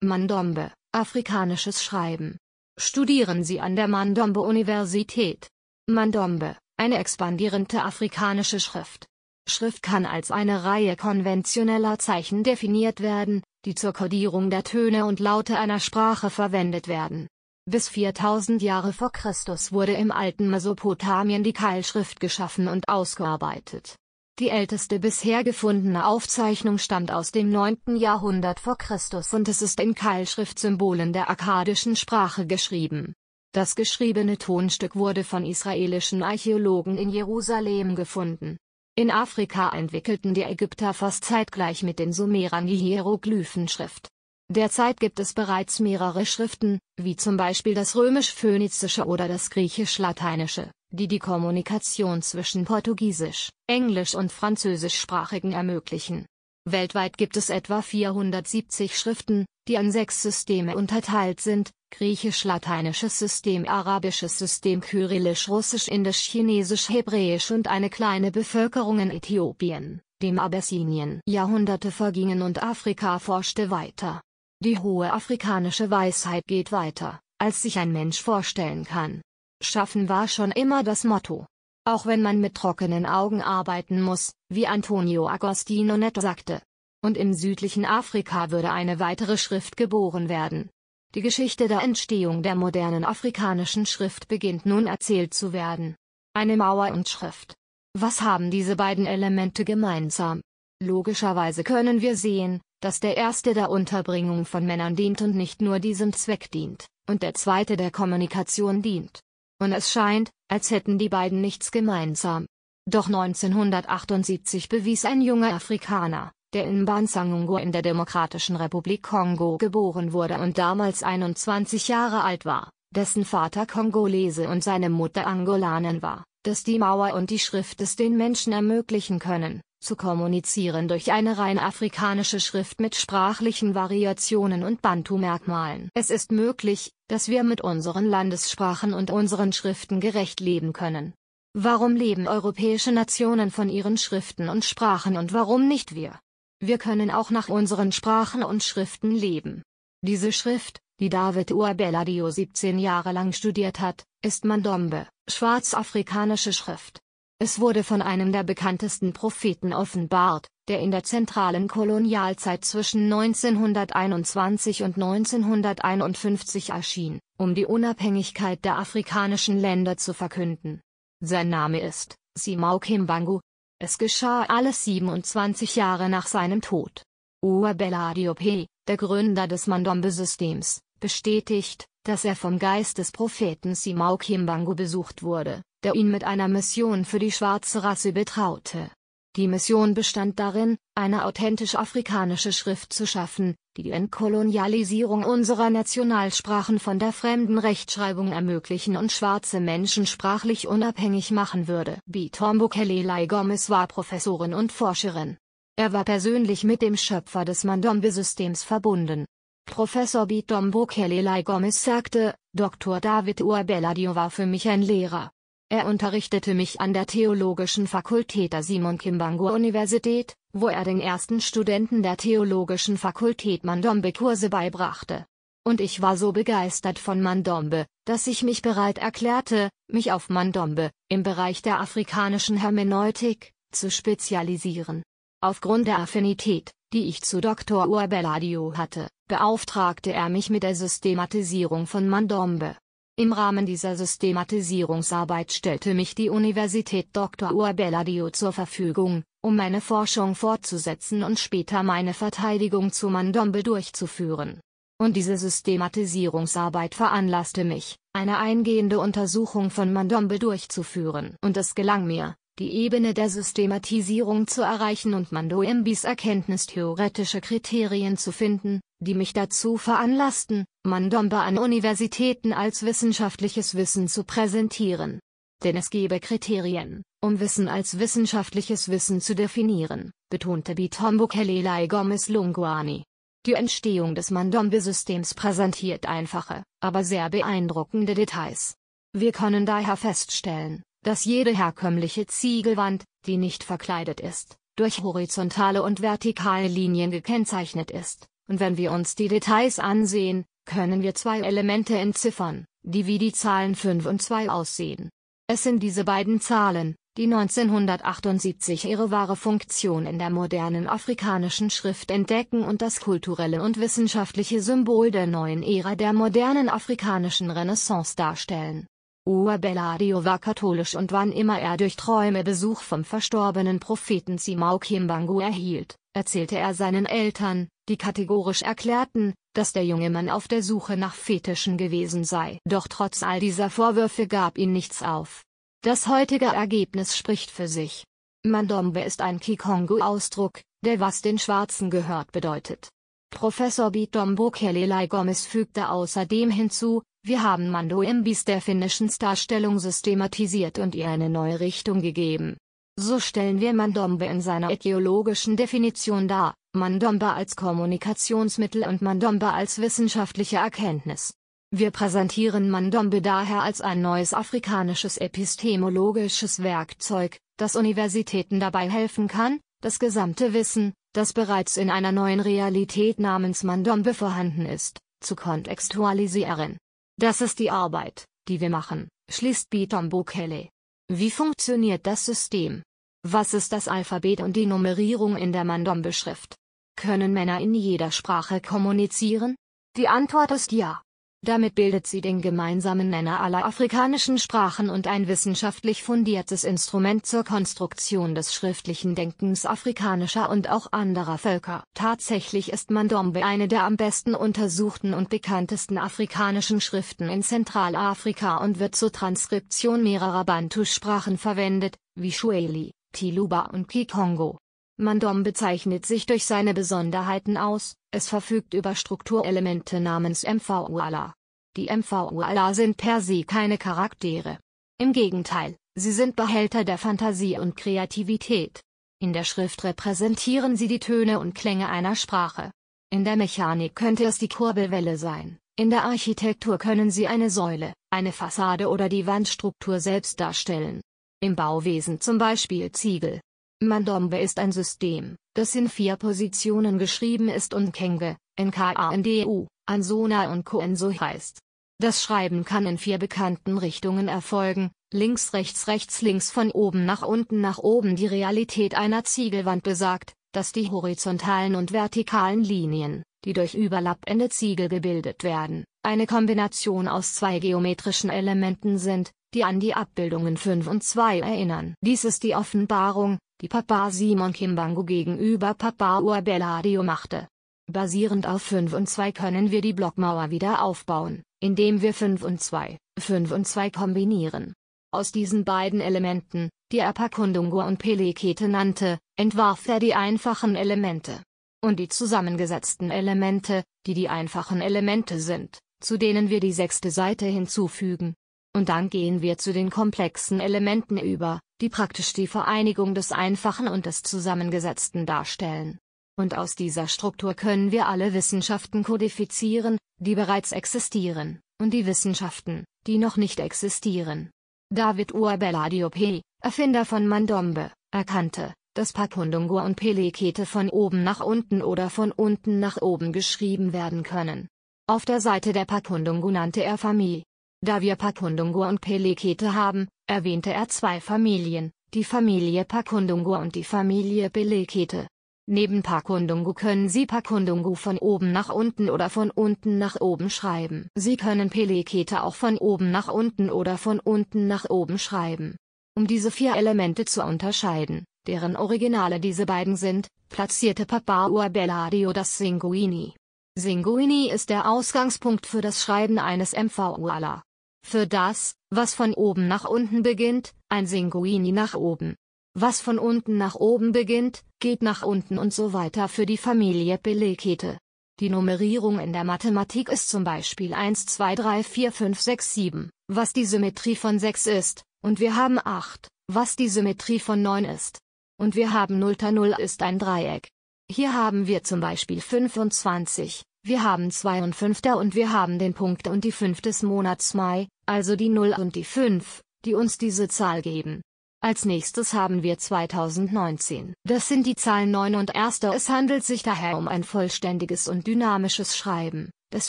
Mandombe, afrikanisches Schreiben. Studieren Sie an der Mandombe-Universität. Mandombe, eine expandierende afrikanische Schrift. Schrift kann als eine Reihe konventioneller Zeichen definiert werden, die zur Kodierung der Töne und Laute einer Sprache verwendet werden. Bis 4000 Jahre vor Christus wurde im alten Mesopotamien die Keilschrift geschaffen und ausgearbeitet. Die älteste bisher gefundene Aufzeichnung stammt aus dem 9. Jahrhundert vor Christus und es ist in Keilschriftsymbolen der akkadischen Sprache geschrieben. Das geschriebene Tonstück wurde von israelischen Archäologen in Jerusalem gefunden. In Afrika entwickelten die Ägypter fast zeitgleich mit den Sumerern die Hieroglyphenschrift. Derzeit gibt es bereits mehrere Schriften, wie zum Beispiel das römisch-phönizische oder das griechisch-lateinische die die Kommunikation zwischen Portugiesisch, Englisch und Französischsprachigen ermöglichen. Weltweit gibt es etwa 470 Schriften, die an sechs Systeme unterteilt sind, griechisch-lateinisches System arabisches System kyrillisch russisch indisch chinesisch hebräisch und eine kleine Bevölkerung in Äthiopien, dem Abessinien. Jahrhunderte vergingen und Afrika forschte weiter. Die hohe afrikanische Weisheit geht weiter, als sich ein Mensch vorstellen kann. Schaffen war schon immer das Motto. Auch wenn man mit trockenen Augen arbeiten muss, wie Antonio Agostino Neto sagte. Und im südlichen Afrika würde eine weitere Schrift geboren werden. Die Geschichte der Entstehung der modernen afrikanischen Schrift beginnt nun erzählt zu werden. Eine Mauer und Schrift. Was haben diese beiden Elemente gemeinsam? Logischerweise können wir sehen, dass der erste der Unterbringung von Männern dient und nicht nur diesem Zweck dient, und der zweite der Kommunikation dient und es scheint, als hätten die beiden nichts gemeinsam. Doch 1978 bewies ein junger Afrikaner, der in Bansangungo in der Demokratischen Republik Kongo geboren wurde und damals 21 Jahre alt war, dessen Vater Kongolese und seine Mutter Angolanen war, dass die Mauer und die Schrift es den Menschen ermöglichen können, zu kommunizieren durch eine rein afrikanische Schrift mit sprachlichen Variationen und Bantu-Merkmalen. Es ist möglich, dass wir mit unseren Landessprachen und unseren Schriften gerecht leben können. Warum leben europäische Nationen von ihren Schriften und Sprachen und warum nicht wir? Wir können auch nach unseren Sprachen und Schriften leben. Diese Schrift, die David Uabeladio 17 Jahre lang studiert hat, ist Mandombe, schwarzafrikanische Schrift. Es wurde von einem der bekanntesten Propheten offenbart, der in der zentralen Kolonialzeit zwischen 1921 und 1951 erschien, um die Unabhängigkeit der afrikanischen Länder zu verkünden. Sein Name ist Simao Kimbangu. Es geschah alles 27 Jahre nach seinem Tod. Uabella Diop, der Gründer des Mandombe-Systems, bestätigt, dass er vom Geist des Propheten Simao Kimbangu besucht wurde der ihn mit einer Mission für die schwarze Rasse betraute. Die Mission bestand darin, eine authentisch afrikanische Schrift zu schaffen, die die Entkolonialisierung unserer Nationalsprachen von der fremden Rechtschreibung ermöglichen und schwarze Menschen sprachlich unabhängig machen würde. Bitombo Kelelai Gomez war Professorin und Forscherin. Er war persönlich mit dem Schöpfer des Mandombe-Systems verbunden. Professor Bitombo Kelelai Gomez sagte, Dr. David Uabeladio war für mich ein Lehrer. Er unterrichtete mich an der Theologischen Fakultät der Simon Kimbangu Universität, wo er den ersten Studenten der Theologischen Fakultät Mandombe Kurse beibrachte. Und ich war so begeistert von Mandombe, dass ich mich bereit erklärte, mich auf Mandombe, im Bereich der afrikanischen Hermeneutik, zu spezialisieren. Aufgrund der Affinität, die ich zu Dr. Urbeladio hatte, beauftragte er mich mit der Systematisierung von Mandombe. Im Rahmen dieser Systematisierungsarbeit stellte mich die Universität Dr. Urbeladio zur Verfügung, um meine Forschung fortzusetzen und später meine Verteidigung zu Mandombe durchzuführen. Und diese Systematisierungsarbeit veranlasste mich, eine eingehende Untersuchung von Mandombe durchzuführen. Und es gelang mir, die Ebene der Systematisierung zu erreichen und Mandombis erkenntnistheoretische Kriterien zu finden, die mich dazu veranlassten, Mandomba an Universitäten als wissenschaftliches Wissen zu präsentieren. Denn es gebe Kriterien, um Wissen als wissenschaftliches Wissen zu definieren, betonte Bitombo Kelelai Gomez Lunguani. Die Entstehung des Mandombe-Systems präsentiert einfache, aber sehr beeindruckende Details. Wir können daher feststellen, dass jede herkömmliche Ziegelwand, die nicht verkleidet ist, durch horizontale und vertikale Linien gekennzeichnet ist, und wenn wir uns die Details ansehen, können wir zwei Elemente entziffern, die wie die Zahlen 5 und 2 aussehen. Es sind diese beiden Zahlen, die 1978 ihre wahre Funktion in der modernen afrikanischen Schrift entdecken und das kulturelle und wissenschaftliche Symbol der neuen Ära der modernen afrikanischen Renaissance darstellen. Uabeladio war katholisch und wann immer er durch Träume Besuch vom verstorbenen Propheten Simao Kimbangu erhielt, erzählte er seinen Eltern, die kategorisch erklärten, dass der junge Mann auf der Suche nach Fetischen gewesen sei. Doch trotz all dieser Vorwürfe gab ihn nichts auf. Das heutige Ergebnis spricht für sich. Mandombe ist ein Kikongo-Ausdruck, der was den Schwarzen gehört bedeutet. Professor Bitombo Kelelai Gomez fügte außerdem hinzu, wir haben Mando Imbis der finnischen Darstellung systematisiert und ihr eine neue Richtung gegeben. So stellen wir Mandombe in seiner etiologischen Definition dar, Mandombe als Kommunikationsmittel und Mandombe als wissenschaftliche Erkenntnis. Wir präsentieren Mandombe daher als ein neues afrikanisches epistemologisches Werkzeug, das Universitäten dabei helfen kann, das gesamte Wissen, das bereits in einer neuen Realität namens Mandombe vorhanden ist, zu kontextualisieren. Das ist die Arbeit, die wir machen, schließt Bitombo Kele. Wie funktioniert das System? Was ist das Alphabet und die Nummerierung in der Mandombe-Schrift? Können Männer in jeder Sprache kommunizieren? Die Antwort ist ja. Damit bildet sie den gemeinsamen Nenner aller afrikanischen Sprachen und ein wissenschaftlich fundiertes Instrument zur Konstruktion des schriftlichen Denkens afrikanischer und auch anderer Völker. Tatsächlich ist Mandombe eine der am besten untersuchten und bekanntesten afrikanischen Schriften in Zentralafrika und wird zur Transkription mehrerer Bantu-Sprachen verwendet, wie Shueli, Tiluba und Kikongo. Mandom bezeichnet sich durch seine Besonderheiten aus, es verfügt über Strukturelemente namens MVUALA. Die MVUALA sind per se keine Charaktere. Im Gegenteil, sie sind Behälter der Fantasie und Kreativität. In der Schrift repräsentieren sie die Töne und Klänge einer Sprache. In der Mechanik könnte es die Kurbelwelle sein, in der Architektur können sie eine Säule, eine Fassade oder die Wandstruktur selbst darstellen. Im Bauwesen zum Beispiel Ziegel, Mandombe ist ein System, das in vier Positionen geschrieben ist und Kenge, NKANDU, Ansona und Koenso heißt. Das Schreiben kann in vier bekannten Richtungen erfolgen, links rechts rechts links von oben nach unten nach oben Die Realität einer Ziegelwand besagt, dass die horizontalen und vertikalen Linien, die durch überlappende Ziegel gebildet werden, eine Kombination aus zwei geometrischen Elementen sind, die an die Abbildungen 5 und 2 erinnern. Dies ist die Offenbarung, die Papa Simon Kimbangu gegenüber Papa Uabeladio machte. Basierend auf 5 und 2 können wir die Blockmauer wieder aufbauen, indem wir 5 und 2, 5 und 2 kombinieren. Aus diesen beiden Elementen, die er Pakundungu und Pelekete nannte, entwarf er die einfachen Elemente. Und die zusammengesetzten Elemente, die die einfachen Elemente sind, zu denen wir die sechste Seite hinzufügen. Und dann gehen wir zu den komplexen Elementen über, die praktisch die Vereinigung des Einfachen und des Zusammengesetzten darstellen. Und aus dieser Struktur können wir alle Wissenschaften kodifizieren, die bereits existieren, und die Wissenschaften, die noch nicht existieren. David Uabella Diop, Erfinder von Mandombe, erkannte, dass Pakundungu und Pelekete von oben nach unten oder von unten nach oben geschrieben werden können. Auf der Seite der Pakundungu nannte er Familie. Da wir Pakundungu und Pelekete haben, erwähnte er zwei Familien, die Familie Pakundungu und die Familie Pelekete. Neben Pakundungu können Sie Pakundungu von oben nach unten oder von unten nach oben schreiben. Sie können Pelekete auch von oben nach unten oder von unten nach oben schreiben. Um diese vier Elemente zu unterscheiden, deren Originale diese beiden sind, platzierte Papa Uabeladio das Singuini. Singuini ist der Ausgangspunkt für das Schreiben eines MVUALA. Für das, was von oben nach unten beginnt, ein Singuini nach oben. Was von unten nach oben beginnt, geht nach unten und so weiter für die Familie Pelekete. Die Nummerierung in der Mathematik ist zum Beispiel 1 2 3 4 5 6 7, was die Symmetrie von 6 ist, und wir haben 8, was die Symmetrie von 9 ist. Und wir haben 0 0 ist ein Dreieck. Hier haben wir zum Beispiel 25, wir haben 2 und 5 und wir haben den Punkt und die 5 des Monats Mai, also die 0 und die 5, die uns diese Zahl geben. Als nächstes haben wir 2019. Das sind die Zahlen 9 und 1. Es handelt sich daher um ein vollständiges und dynamisches Schreiben, das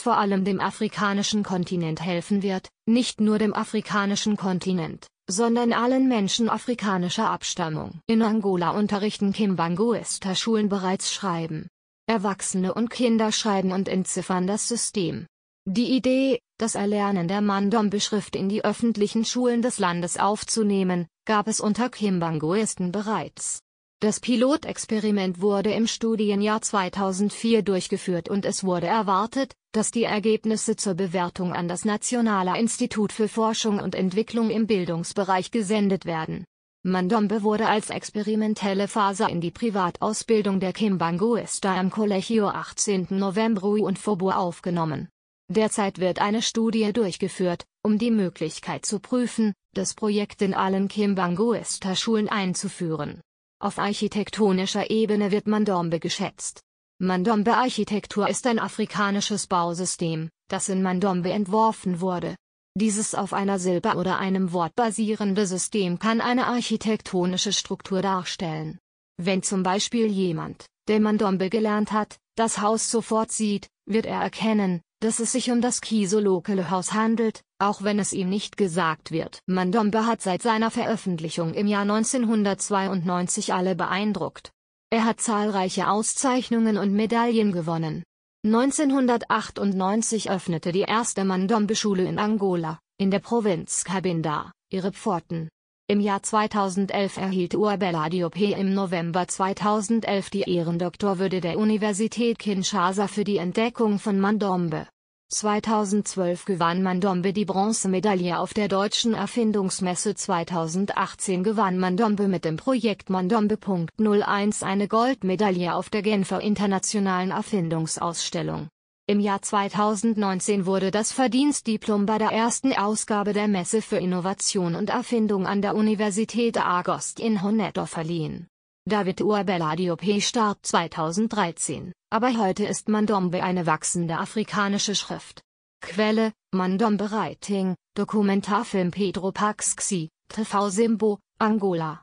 vor allem dem afrikanischen Kontinent helfen wird, nicht nur dem afrikanischen Kontinent, sondern allen Menschen afrikanischer Abstammung. In Angola unterrichten Kimbanguista-Schulen bereits Schreiben. Erwachsene und Kinder schreiben und entziffern das System. Die Idee, das Erlernen der Mandombe-Schrift in die öffentlichen Schulen des Landes aufzunehmen, gab es unter Kimbanguisten bereits. Das Pilotexperiment wurde im Studienjahr 2004 durchgeführt und es wurde erwartet, dass die Ergebnisse zur Bewertung an das Nationale Institut für Forschung und Entwicklung im Bildungsbereich gesendet werden. Mandombe wurde als experimentelle Phase in die Privatausbildung der Kimbanguista am Collegio 18. November und Fobo aufgenommen. Derzeit wird eine Studie durchgeführt, um die Möglichkeit zu prüfen, das Projekt in allen Kimbanguista-Schulen einzuführen. Auf architektonischer Ebene wird Mandombe geschätzt. Mandombe-Architektur ist ein afrikanisches Bausystem, das in Mandombe entworfen wurde. Dieses auf einer Silbe oder einem Wort basierende System kann eine architektonische Struktur darstellen. Wenn zum Beispiel jemand, der Mandombe gelernt hat, das Haus sofort sieht, wird er erkennen, dass es sich um das Kiso-Lokale-Haus handelt, auch wenn es ihm nicht gesagt wird. Mandombe hat seit seiner Veröffentlichung im Jahr 1992 alle beeindruckt. Er hat zahlreiche Auszeichnungen und Medaillen gewonnen. 1998 öffnete die erste Mandombe-Schule in Angola, in der Provinz Cabinda, ihre Pforten. Im Jahr 2011 erhielt Urbella Diop im November 2011 die Ehrendoktorwürde der Universität Kinshasa für die Entdeckung von Mandombe. 2012 gewann Mandombe die Bronzemedaille auf der Deutschen Erfindungsmesse 2018 gewann Mandombe mit dem Projekt Mandombe.01 eine Goldmedaille auf der Genfer Internationalen Erfindungsausstellung. Im Jahr 2019 wurde das Verdienstdiplom bei der ersten Ausgabe der Messe für Innovation und Erfindung an der Universität Agost in Honeto verliehen. David Urbella Diop starb 2013, aber heute ist Mandombe eine wachsende afrikanische Schrift. Quelle, Mandombe Writing, Dokumentarfilm Pedro Paxxi, TV Simbo, Angola